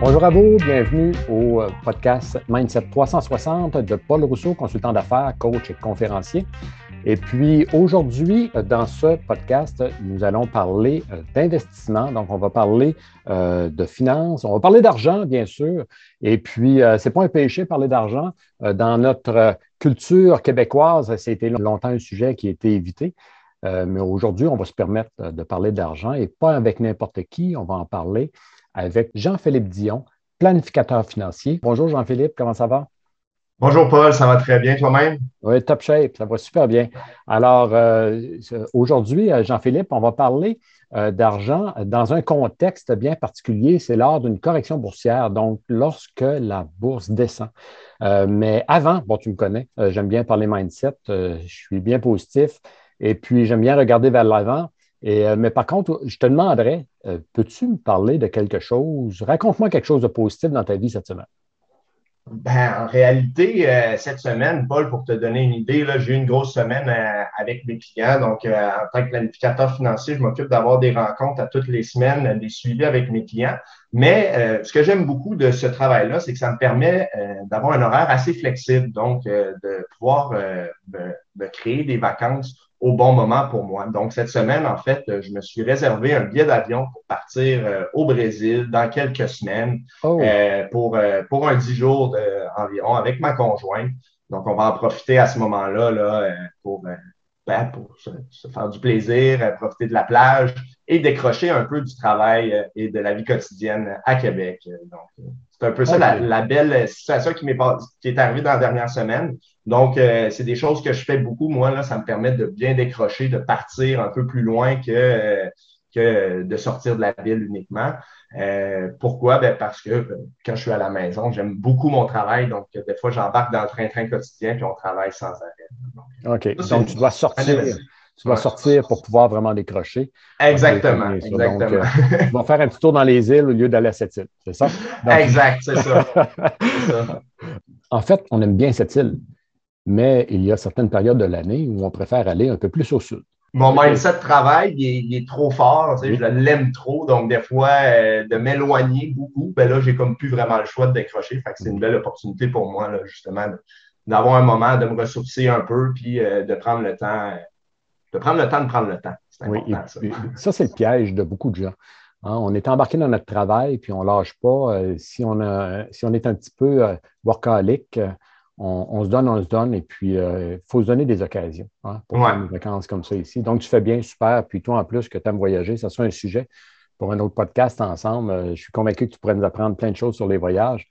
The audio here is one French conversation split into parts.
Bonjour à vous, bienvenue au euh, podcast Mindset 360 de Paul Rousseau, consultant d'affaires, coach et conférencier. Et puis aujourd'hui, dans ce podcast, nous allons parler euh, d'investissement. Donc, on va parler euh, de finances, on va parler d'argent, bien sûr. Et puis, ce n'est pas un péché parler d'argent. Dans notre culture québécoise, c'était longtemps un sujet qui a été évité. mais aujourd'hui, on va se permettre de parler d'argent et pas avec n'importe qui. On va en parler avec Jean-Philippe Dion, planificateur financier. Bonjour Jean-Philippe, comment ça va? Bonjour Paul, ça va très bien toi-même? Oui, top shape, ça va super bien. Alors, euh, aujourd'hui, euh, Jean-Philippe, on va parler euh, d'argent dans un contexte bien particulier, c'est lors d'une correction boursière, donc lorsque la bourse descend. mais avant, bon, tu me connais, j'aime bien parler mindset, je suis bien positif et puis j'aime bien regarder vers l'avant. Euh, mais par contre, je te demanderais, euh, peux-tu me parler de quelque chose? Raconte-moi quelque chose de positif dans ta vie cette semaine. Ben, en réalité, euh, cette semaine, Paul, pour te donner une idée, j'ai eu une grosse semaine avec mes clients. Donc, en tant que planificateur financier, je m'occupe d'avoir des rencontres à toutes les semaines, des suivis avec mes clients. Mais ce que j'aime beaucoup de ce travail-là, c'est que ça me permet d'avoir un horaire assez flexible, donc de pouvoir créer des vacances au bon moment pour moi. Donc, cette semaine, en fait, je me suis réservé un billet d'avion pour partir euh, au Brésil dans quelques semaines oh. euh, pour, euh, pour un dix jours environ avec ma conjointe. Donc, on va en profiter à ce moment-là là, pour, ben, pour se, faire du plaisir, profiter de la plage et décrocher un peu du travail et de la vie quotidienne à Québec. Donc, c'est un peu ça la, la, belle situation qui, m'est qui est arrivée dans la dernière semaine. Donc, euh, c'est des choses que je fais beaucoup. Moi, là, ça me permet de bien décrocher, de partir un peu plus loin que, euh, que de sortir de la ville uniquement. Euh, pourquoi? Ben parce que quand je suis à la maison, j'aime beaucoup mon travail. Donc, des fois, j'embarque dans le train-train quotidien puis on travaille sans arrêt. OK. donc, tu dois sortir. Tu dois sortir pour pouvoir vraiment décrocher. Exactement. exactement. Donc, tu vas faire un petit tour dans les îles au lieu d'aller à cette île. C'est ça? exact, c'est ça. en fait, on aime bien cette île mais il y a certaines périodes de l'année où on préfère aller un peu plus au sud. Mon mindset de travail, il est, trop fort, je l'aime trop, donc des fois, euh, de m'éloigner beaucoup, ben là, j'ai comme plus vraiment le choix de décrocher. c'est une belle opportunité pour moi, justement, d'avoir un moment, de me ressourcer un peu, puis euh, de prendre le temps, de prendre le temps de prendre le temps. C'est important, ça. ça, c'est le piège de beaucoup de gens. Hein. on est embarqué dans notre travail, puis on ne lâche pas. Euh, si, on a, si on est un petit peu workaholic, on, se donne, on se donne, et puis il euh, faut se donner des occasions hein, pour faire une vacances comme ça ici. Donc, tu fais bien, super. Puis toi, en plus, que tu aimes voyager, ça sera un sujet pour un autre podcast ensemble. Euh, je suis convaincu que tu pourrais nous apprendre plein de choses sur les voyages.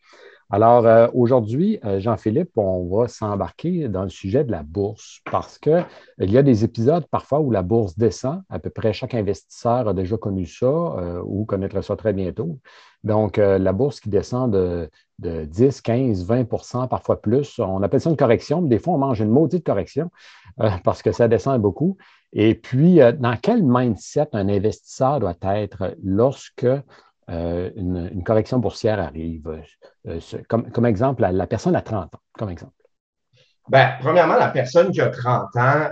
Alors, euh, aujourd'hui, Jean-Philippe, on va s'embarquer dans le sujet de la bourse parce qu'il y a des épisodes parfois où la bourse descend. À peu près chaque investisseur a déjà connu ça ou connaîtra ça très bientôt. Donc, la bourse qui descend de, de 10, 15, 20% parfois plus. On appelle ça une correction, mais des fois, on mange une maudite correction euh, parce que ça descend beaucoup. Et puis, euh, dans quel mindset un investisseur doit être lorsque euh, une, correction boursière arrive? Comme, exemple, la, personne à 30 ans, comme exemple. Bien, premièrement, la personne qui a 30 ans,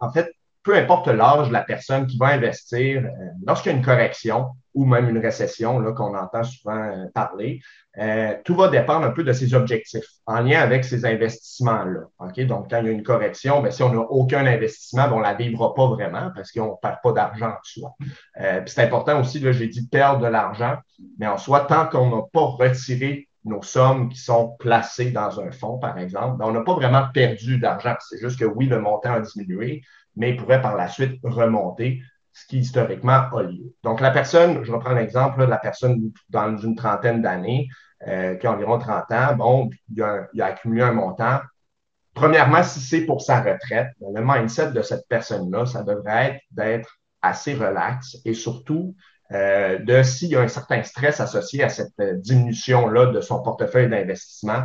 en fait, peu importe l'âge de la personne qui va investir, lorsqu'il y a une correction ou même une récession, là, qu'on entend souvent parler, euh, tout va dépendre un peu de ses objectifs en lien avec ces investissements-là. Donc, quand il y a une correction, bien, si on n'a aucun investissement, ben, on ne la vivra pas vraiment parce qu'on ne perd pas d'argent en soi. Euh, c'est important aussi, là, j'ai dit perdre de l'argent, mais en soi, tant qu'on n'a pas retiré nos sommes qui sont placées dans un fonds, par exemple, ben, on n'a pas vraiment perdu d'argent. C'est juste que oui, le montant a diminué, mais il pourrait par la suite remonter ce qui historiquement a lieu. Donc, la personne, je reprends l'exemple de la personne dans une trentaine d'années, euh, qui a environ 30 ans, bon, il a, accumulé un montant. Premièrement, si c'est pour sa retraite, ben, le mindset de cette personne-là, ça devrait être d'être assez relax et surtout euh, de s'il y a un certain stress associé à cette euh, diminution-là de son portefeuille d'investissement,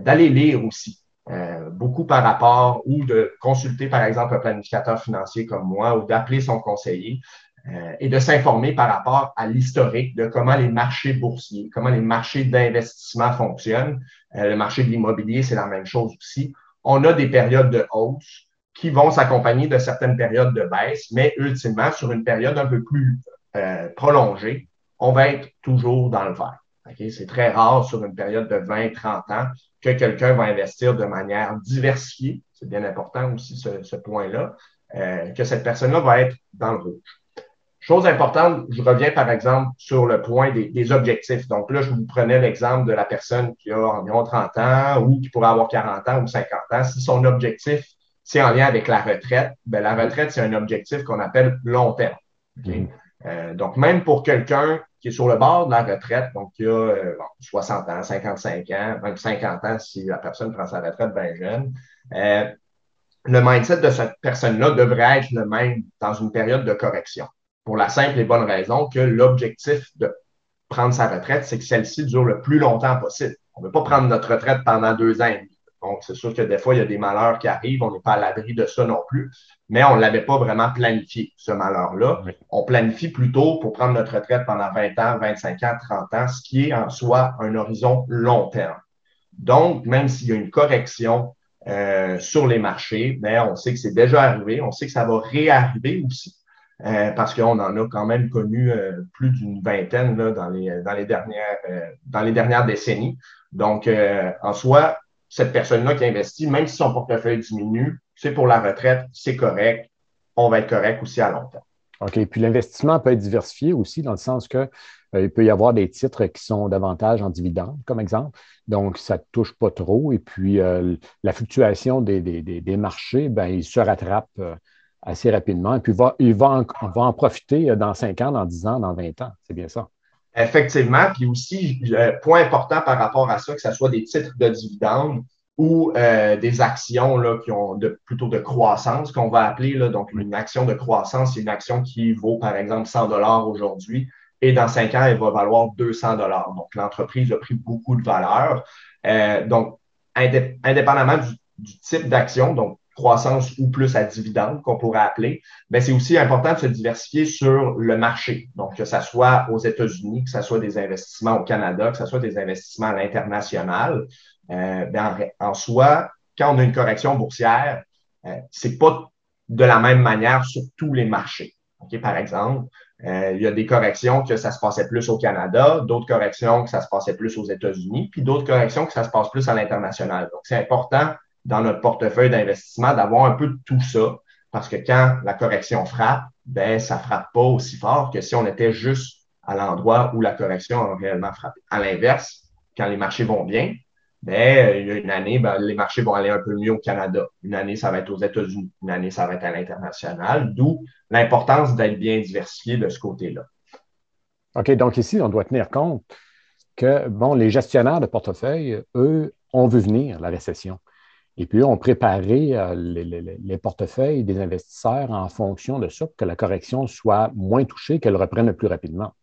d'aller lire aussi. Euh, beaucoup par rapport ou de consulter, par exemple, un planificateur financier comme moi ou d'appeler son conseiller euh, et de s'informer par rapport à l'historique de comment les marchés boursiers, comment les marchés d'investissement fonctionnent. Euh, le marché de l'immobilier, c'est la même chose aussi. On a des périodes de hausse qui vont s'accompagner de certaines périodes de baisse, mais ultimement, sur une période un peu plus prolongée, on va être toujours dans le vert. C'est très rare sur une période de 20-30 ans que quelqu'un va investir de manière diversifiée. C'est bien important aussi ce, point-là, euh, que cette personne-là va être dans le rouge. Chose importante, je reviens par exemple sur le point des, objectifs. Donc là, je vous prenais l'exemple de la personne qui a environ 30 ans ou qui pourrait avoir 40 ans ou 50 ans. Si son objectif, c'est en lien avec la retraite, bien, la retraite, c'est un objectif qu'on appelle long terme. Mm-hmm. Euh, donc, même pour quelqu'un qui est sur le bord de la retraite, donc qui a 60 euh, ans, 55 ans, même 50 ans si la personne prend sa retraite bien jeune, euh, le mindset de cette personne-là devrait être le même dans une période de correction. Pour la simple et bonne raison que l'objectif de prendre sa retraite, c'est que celle-ci dure le plus longtemps possible. On ne veut pas prendre notre retraite pendant deux ans et. Donc, c'est sûr que des fois, il y a des malheurs qui arrivent. On n'est pas à l'abri de ça non plus. Mais on ne l'avait pas vraiment planifié, ce malheur-là. On planifie plutôt pour prendre notre retraite pendant 20 ans, 25 ans, 30 ans, ce qui est en soi un horizon long terme. Donc, même s'il y a une correction euh, sur les marchés, ben, on sait que c'est déjà arrivé. On sait que ça va réarriver aussi. Euh, parce qu'on en a quand même connu euh, plus d'une vingtaine là, dans, les, dans, les dernières, dans les dernières décennies. Donc, en soi, cette personne-là qui investit, même si son portefeuille diminue, c'est pour la retraite, c'est correct. On va être correct aussi à long terme. OK. Puis l'investissement peut être diversifié aussi dans le sens que euh, il peut y avoir des titres qui sont davantage en dividendes, comme exemple. Donc, ça ne touche pas trop. Et puis, euh, la fluctuation des, marchés, ben, il se rattrape euh, assez rapidement. Et puis, va, il va en, va en profiter dans 5 ans, dans 10 ans, dans 20 ans. C'est bien ça. Effectivement. Puis aussi, point important par rapport à ça, que ce soit des titres de dividendes ou euh, des actions là, qui ont de, plutôt de croissance, qu'on va appeler. Là, donc, une action de croissance, c'est une action qui vaut, par exemple, 100 dollars aujourd'hui et dans cinq ans, elle va valoir 200 dollars. Donc, l'entreprise a pris beaucoup de valeur. Euh, donc, indépendamment du, du type d'action, donc croissance ou plus à dividende qu'on pourrait appeler, mais c'est aussi important de se diversifier sur le marché. Donc, que ce soit aux États-Unis, que ce soit des investissements au Canada, que ce soit des investissements à l'international. Euh, ben, en, soi, quand on a une correction boursière, euh, c'est pas de la même manière sur tous les marchés. Par exemple, euh, il y a des corrections que ça se passait plus au Canada, d'autres corrections que ça se passait plus aux États-Unis, puis d'autres corrections que ça se passe plus à l'international. Donc, c'est important dans notre portefeuille d'investissement d'avoir un peu de tout ça. Parce que quand la correction frappe, ben, ça frappe pas aussi fort que si on était juste à l'endroit où la correction a réellement frappé. À l'inverse, quand les marchés vont bien, ben, il y a une année, ben, les marchés vont aller un peu mieux au Canada. Une année, ça va être aux États-Unis. Une année, ça va être à l'international. D'où l'importance d'être bien diversifié de ce côté-là. OK, donc ici, on doit tenir compte que, bon, les gestionnaires de portefeuille, eux, ont vu venir la récession. Et puis, on préparait euh, les, portefeuilles des investisseurs en fonction de ça pour que la correction soit moins touchée, qu'elle reprenne plus rapidement.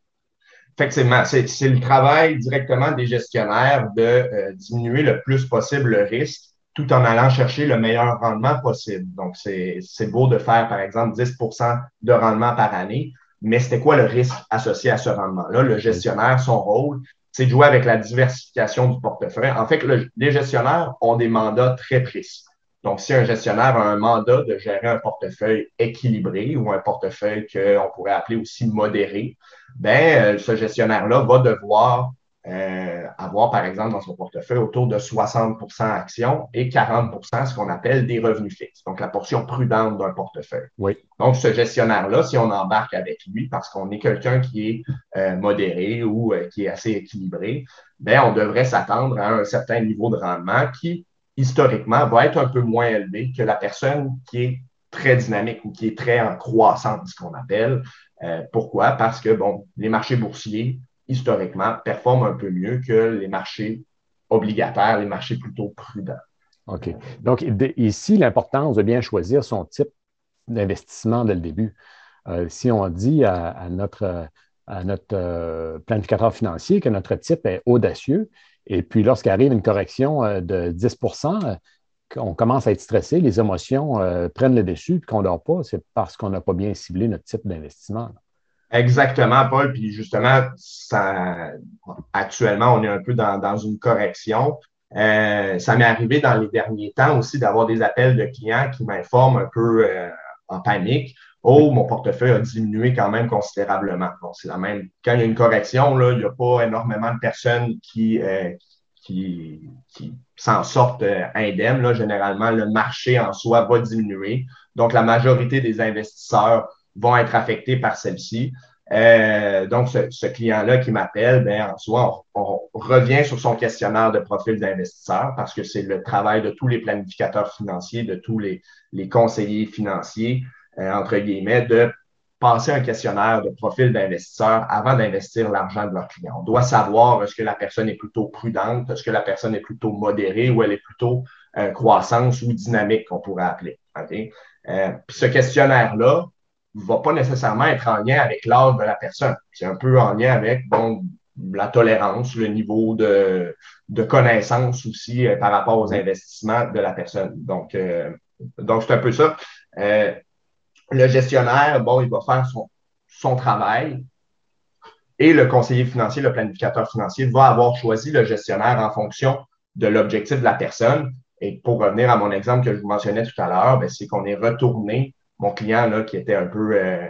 Effectivement, c'est le travail directement des gestionnaires de euh, diminuer le plus possible le risque tout en allant chercher le meilleur rendement possible. Donc, c'est beau de faire, par exemple, 10% de rendement par année, mais c'était quoi le risque associé à ce rendement-là? Le gestionnaire, son rôle, c'est de jouer avec la diversification du portefeuille. En fait, les gestionnaires ont des mandats très précis. Donc, si un gestionnaire a un mandat de gérer un portefeuille équilibré ou un portefeuille qu'on pourrait appeler aussi modéré, ben, euh, ce gestionnaire-là va devoir euh, avoir, par exemple, dans son portefeuille autour de 60% actions et 40% ce qu'on appelle des revenus fixes, donc la portion prudente d'un portefeuille. Oui. Donc, ce gestionnaire-là, si on embarque avec lui, parce qu'on est quelqu'un qui est euh, modéré ou euh, qui est assez équilibré, ben, on devrait s'attendre à un certain niveau de rendement qui, historiquement, va être un peu moins élevé que la personne qui est très dynamique ou qui est très en croissance, ce qu'on appelle. pourquoi? Parce que, bon, les marchés boursiers historiquement, performent un peu mieux que les marchés obligataires, les marchés plutôt prudents. OK. Donc, ici, l'importance de bien choisir son type d'investissement dès le début. Euh, si on dit à, notre, à notre euh, planificateur financier que notre type est audacieux, et puis lorsqu'arrive une correction euh, de 10% qu'on commence à être stressé, les émotions prennent le dessus, puis qu'on ne dort pas, c'est parce qu'on n'a pas bien ciblé notre type d'investissement. Exactement, Paul. Puis justement, ça, actuellement, on est un peu dans, une correction. Euh, ça m'est arrivé dans les derniers temps aussi d'avoir des appels de clients qui m'informent un peu euh, en panique Oh, mon portefeuille a diminué quand même considérablement. Bon, c'est la même. Quand il y a une correction, là, il n'y a pas énormément de personnes qui, euh, qui, qui s'en sortent euh, indemnes. Là. Généralement, le marché en soi va diminuer. Donc, la majorité des investisseurs vont être affectés par celle-ci. Euh, donc, ce, client-là qui m'appelle, ben, en soi, on, revient sur son questionnaire de profil d'investisseur parce que c'est le travail de tous les planificateurs financiers, de tous les, les conseillers financiers, euh, entre guillemets, de passer un questionnaire de profil d'investisseur avant d'investir l'argent de leur client. On doit savoir est-ce que la personne est plutôt prudente, est-ce que la personne est plutôt modérée ou elle est plutôt euh, croissance ou dynamique qu'on pourrait appeler. Euh, puis ce questionnaire-là, va pas nécessairement être en lien avec l'âge de la personne. C'est un peu en lien avec bon, la tolérance, le niveau de, de connaissance aussi euh, par rapport aux investissements de la personne. Donc, euh, donc c'est un peu ça. Euh, le gestionnaire, bon, il va faire son, son travail et le conseiller financier, le planificateur financier, va avoir choisi le gestionnaire en fonction de l'objectif de la personne. Et pour revenir à mon exemple que je vous mentionnais tout à l'heure, ben, c'est qu'on est retourné mon client là, qui était un peu, euh,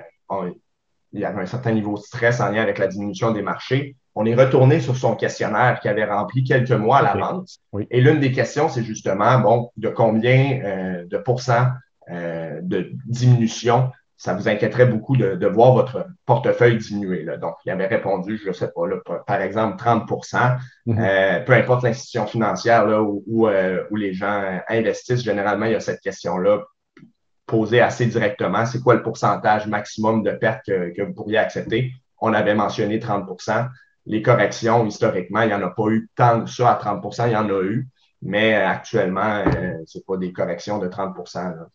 il avait un certain niveau de stress en lien avec la diminution des marchés. On est retourné sur son questionnaire qu'il avait rempli quelques mois à l'avance. Et l'une des questions, c'est justement, bon, de combien euh, de pourcents euh, de diminution ça vous inquiéterait beaucoup de, voir votre portefeuille diminuer. Là. Donc, il avait répondu, je ne sais pas, là, par exemple, 30 mm-hmm. peu importe l'institution financière là, où, où, les gens investissent, généralement, il y a cette question-là poser assez directement, c'est quoi le pourcentage maximum de pertes que, vous pourriez accepter? On avait mentionné 30% Les corrections, historiquement, il n'y en a pas eu tant que ça à 30% il y en a eu, mais actuellement, euh, ce n'est pas des corrections de 30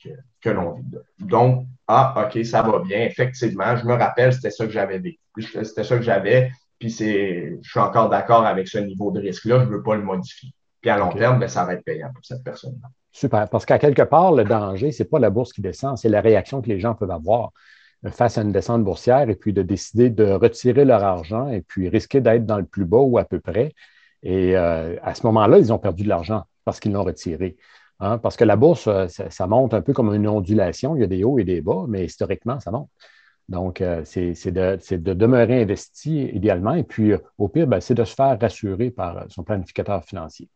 que, que l'on vit. Donc, ah, OK, ça va bien. Effectivement, je me rappelle, c'était ça que j'avais C'était ça que j'avais, puis je suis encore d'accord avec ce niveau de risque-là, je ne veux pas le modifier. Puis à long terme, ben, ça va être payant pour cette personne-là. Super. Parce qu'à quelque part, le danger, ce n'est pas la bourse qui descend, c'est la réaction que les gens peuvent avoir face à une descente boursière et puis de décider de retirer leur argent et puis risquer d'être dans le plus bas ou à peu près. Et euh, à ce moment-là, ils ont perdu de l'argent parce qu'ils l'ont retiré. Hein. Parce que la bourse, euh, ça, monte un peu comme une ondulation. Il y a des hauts et des bas, mais historiquement, ça monte. Donc, euh, c'est de, demeurer investi idéalement. Et puis, au pire, ben, c'est de se faire rassurer par son planificateur financier.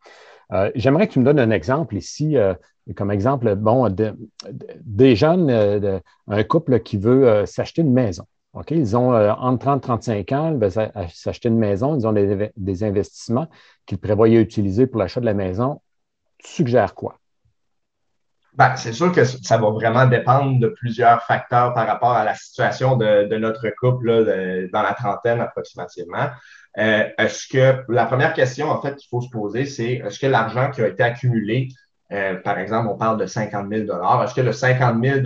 Euh, j'aimerais que tu me donnes un exemple ici, euh, comme exemple, bon, des jeunes, euh, un couple qui veut s'acheter une maison. Ils ont entre 30 et 35 ans, ils veulent s'acheter une maison, ils ont des, investissements qu'ils prévoyaient utiliser pour l'achat de la maison. Tu suggères quoi? Ben, c'est sûr que ça va vraiment dépendre de plusieurs facteurs par rapport à la situation de, notre couple dans la trentaine approximativement. Euh, est-ce que la première question, en fait, qu'il faut se poser, c'est est-ce que l'argent qui a été accumulé, euh, par exemple, on parle de 50 000 est-ce que le 50 000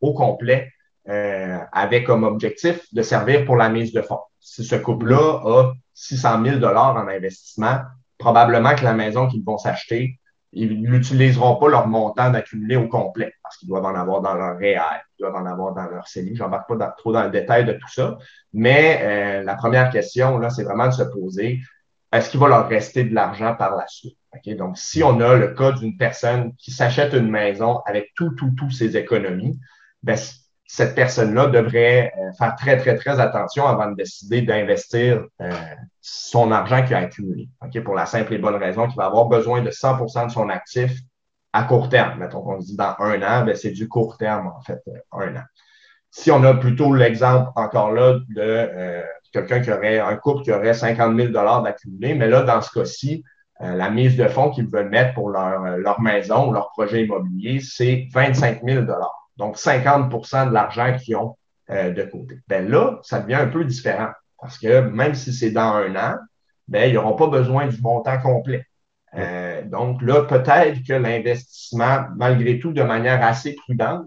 au complet euh, avait comme objectif de servir pour la mise de fonds? Si ce couple-là a 600 000 en investissement, probablement que la maison qu'ils vont s'acheter ils n'utiliseront pas leur montant d'accumuler au complet parce qu'ils doivent en avoir dans leur REER, ils doivent en avoir dans leur CELI. Je n'embarque pas trop dans le détail de tout ça. Mais euh, la première question, là, c'est vraiment de se poser est-ce qu'il va leur rester de l'argent par la suite? Donc, si on a le cas d'une personne qui s'achète une maison avec tout, tout, tout ses économies, ben, cette personne-là devrait euh, faire très, très, très attention avant de décider d'investir euh, son argent qu'il a accumulé. Pour la simple et bonne raison qu'il va avoir besoin de 100% de son actif à court terme. Mettons qu'on dit dans un an, ben, c'est du court terme, en fait, euh, un an. Si on a plutôt l'exemple encore là de quelqu'un qui aurait, un couple qui aurait 50 000 d'accumulé, mais là, dans ce cas-ci, la mise de fonds qu'ils veulent mettre pour leur, leur maison ou leur projet immobilier, c'est 25 000 donc 50% de l'argent qu'ils ont euh, de côté. Ben là, ça devient un peu différent parce que même si c'est dans un an, ben, ils n'auront pas besoin du montant complet. Euh, donc là, peut-être que l'investissement, malgré tout, de manière assez prudente,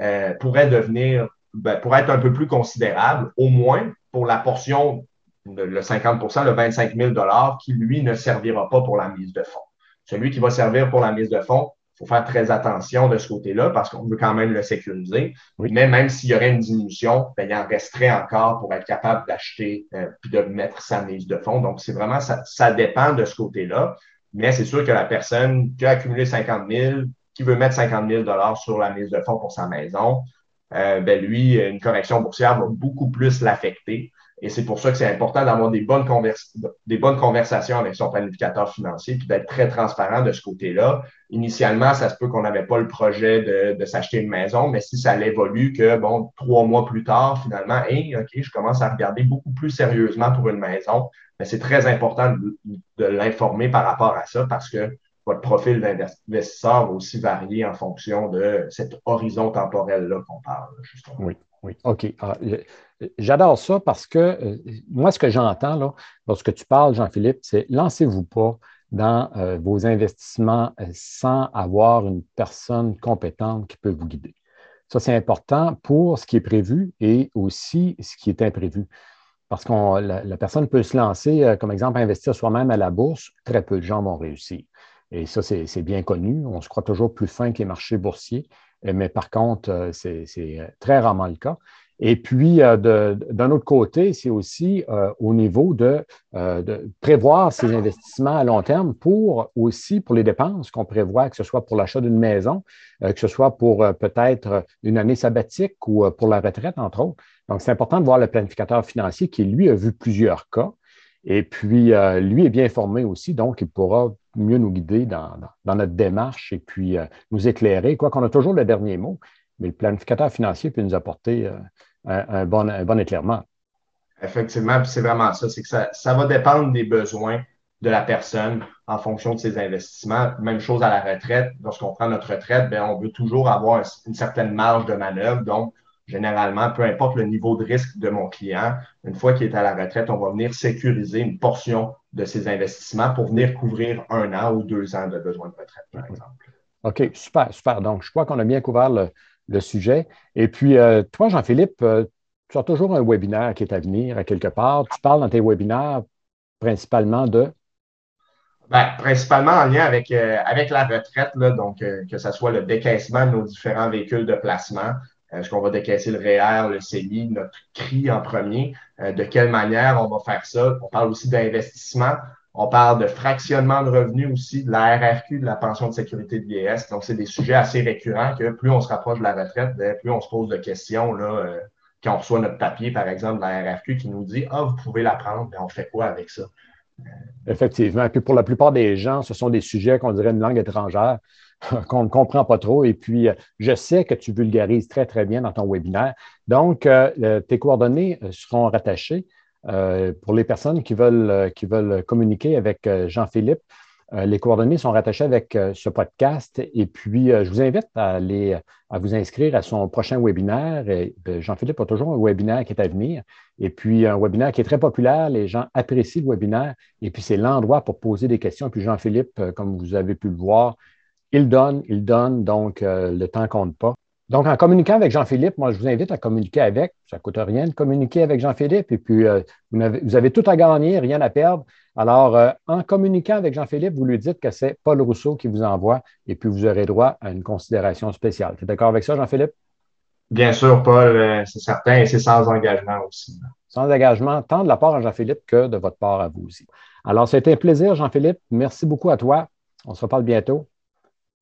euh, pourrait devenir, ben, pourrait être un peu plus considérable, au moins pour la portion, de, le 50% le 25 000 qui, lui, ne servira pas pour la mise de fonds. Celui qui va servir pour la mise de fonds, faut faire très attention de ce côté-là parce qu'on veut quand même le sécuriser. Mais même s'il y aurait une diminution, ben, il en resterait encore pour être capable d'acheter euh, puis de mettre sa mise de fonds. Donc, c'est vraiment, ça, ça dépend de ce côté-là. Mais c'est sûr que la personne qui a accumulé 50 000, qui veut mettre 50 000 sur la mise de fonds pour sa maison, ben lui, une correction boursière va beaucoup plus l'affecter. Et c'est pour ça que c'est important d'avoir des bonnes, conversations avec son planificateur financier, puis d'être très transparent de ce côté-là. Initialement, ça se peut qu'on n'avait pas le projet de, s'acheter une maison, mais si ça évolue que, bon, trois mois plus tard, finalement, hey, OK, je commence à regarder beaucoup plus sérieusement pour une maison, mais c'est très important de, de l'informer par rapport à ça parce que votre profil d'investisseur va aussi varier en fonction de cet horizon temporel-là qu'on parle, justement. Oui. Oui, OK. Ah, j'adore ça parce que euh, moi, ce que j'entends lorsque tu parles, Jean-Philippe, c'est lancez-vous pas dans euh, vos investissements euh, sans avoir une personne compétente qui peut vous guider. Ça, c'est important pour ce qui est prévu et aussi ce qui est imprévu. Parce que la, la, personne peut se lancer, comme exemple, investir soi-même à la bourse. Très peu de gens vont réussir. Et ça, c'est bien connu. On se croit toujours plus fin que les marchés boursiers. Euh, mais par contre, euh, c'est euh, très rarement le cas. Et puis, d'un autre côté, c'est aussi au niveau de, prévoir ces investissements à long terme pour aussi pour les dépenses qu'on prévoit, que ce soit pour l'achat d'une maison, que ce soit pour peut-être une année sabbatique ou pour la retraite, entre autres. Donc, c'est important de voir le planificateur financier qui, lui, a vu plusieurs cas. Et puis, lui est bien formé aussi, donc il pourra mieux nous guider dans, notre démarche et puis euh, nous éclairer, quoi qu'on a toujours le dernier mot, mais le planificateur financier peut nous apporter euh, un, bon, bon éclairement. Effectivement, c'est vraiment ça, c'est que ça, va dépendre des besoins de la personne en fonction de ses investissements. Même chose à la retraite. Lorsqu'on prend notre retraite, bien, on veut toujours avoir une certaine marge de manœuvre. Donc, généralement, peu importe le niveau de risque de mon client, une fois qu'il est à la retraite, on va venir sécuriser une portion de ses investissements pour venir couvrir un an ou deux ans de besoin de retraite, par exemple. OK, super, super. Donc, je crois qu'on a bien couvert le, sujet. Et puis, euh, toi, Jean-Philippe, euh, tu as toujours un webinaire qui est à venir à quelque part. Tu parles dans tes webinaires principalement de? Ben, principalement en lien avec, euh, avec la retraite, là, donc que ce soit le décaissement de nos différents véhicules de placement, est-ce qu'on va décaisser le REER, le CELI, notre CRI en premier? Euh, de quelle manière on va faire ça? On parle aussi d'investissement. On parle de fractionnement de revenus aussi, de la RRQ, de la pension de sécurité de vieillesse. Donc, c'est des sujets assez récurrents que plus on se rapproche de la retraite, ben, plus on se pose de questions. Là, euh, quand on reçoit notre papier, par exemple, de la RRQ qui nous dit Ah, vous pouvez la prendre, mais on fait quoi avec ça? Effectivement. Puis pour la plupart des gens, ce sont des sujets qu'on dirait une langue étrangère. qu'on ne comprend pas trop. Et puis, euh, je sais que tu vulgarises très, très bien dans ton webinaire. Donc, euh, tes coordonnées euh, seront rattachées pour les personnes qui veulent, qui veulent communiquer avec Jean-Philippe. les coordonnées sont rattachées avec ce podcast. Et puis, je vous invite à, aller, à vous inscrire à son prochain webinaire. Jean-Philippe a toujours un webinaire qui est à venir. Et puis, un webinaire qui est très populaire. Les gens apprécient le webinaire. Et puis, c'est l'endroit pour poser des questions. Et puis, Jean-Philippe, comme vous avez pu le voir, il donne, il donne, donc euh, le temps compte pas. Donc, en communiquant avec Jean-Philippe, moi, je vous invite à communiquer avec. Ça ne coûte rien de communiquer avec Jean-Philippe. Et puis, euh, vous, avez, tout à gagner, rien à perdre. Alors, euh, en communiquant avec Jean-Philippe, vous lui dites que c'est Paul Rousseau qui vous envoie et puis vous aurez droit à une considération spéciale. Tu es d'accord avec ça, Jean-Philippe? Bien sûr, Paul, c'est certain et c'est sans engagement aussi. Sans engagement, tant de la part à Jean-Philippe que de votre part à vous aussi. Alors, c'était un plaisir, Jean-Philippe. Merci beaucoup à toi. On se reparle bientôt.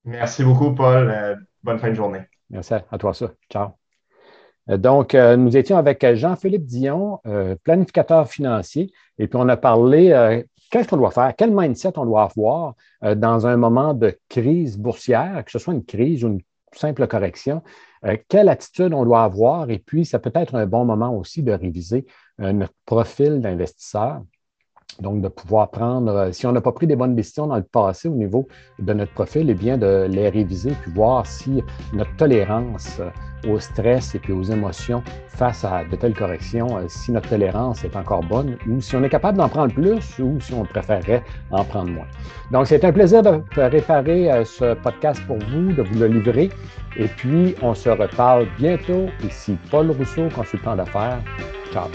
Merci beaucoup, Paul. Euh, bonne fin de journée. Merci à toi, ça. Ciao. Euh, donc, euh, nous étions avec Jean-Philippe Dion, planificateur financier, et puis on a parlé qu'est-ce qu'on doit faire, quel mindset on doit avoir dans un moment de crise boursière, que ce soit une crise ou une simple correction, quelle attitude on doit avoir, et puis ça peut être un bon moment aussi de réviser notre profil d'investisseur. Donc, de pouvoir prendre, euh, si on n'a pas pris des bonnes décisions dans le passé au niveau de notre profil, eh bien, de les réviser puis voir si notre tolérance euh, au stress et puis aux émotions face à de telles corrections, euh, si notre tolérance est encore bonne ou si on est capable d'en prendre plus ou si on préférerait en prendre moins. Donc, c'est un plaisir de réparer ce podcast pour vous, de vous le livrer. Et puis, on se reparle bientôt. Ici Paul Rousseau, consultant d'affaires. Ciao.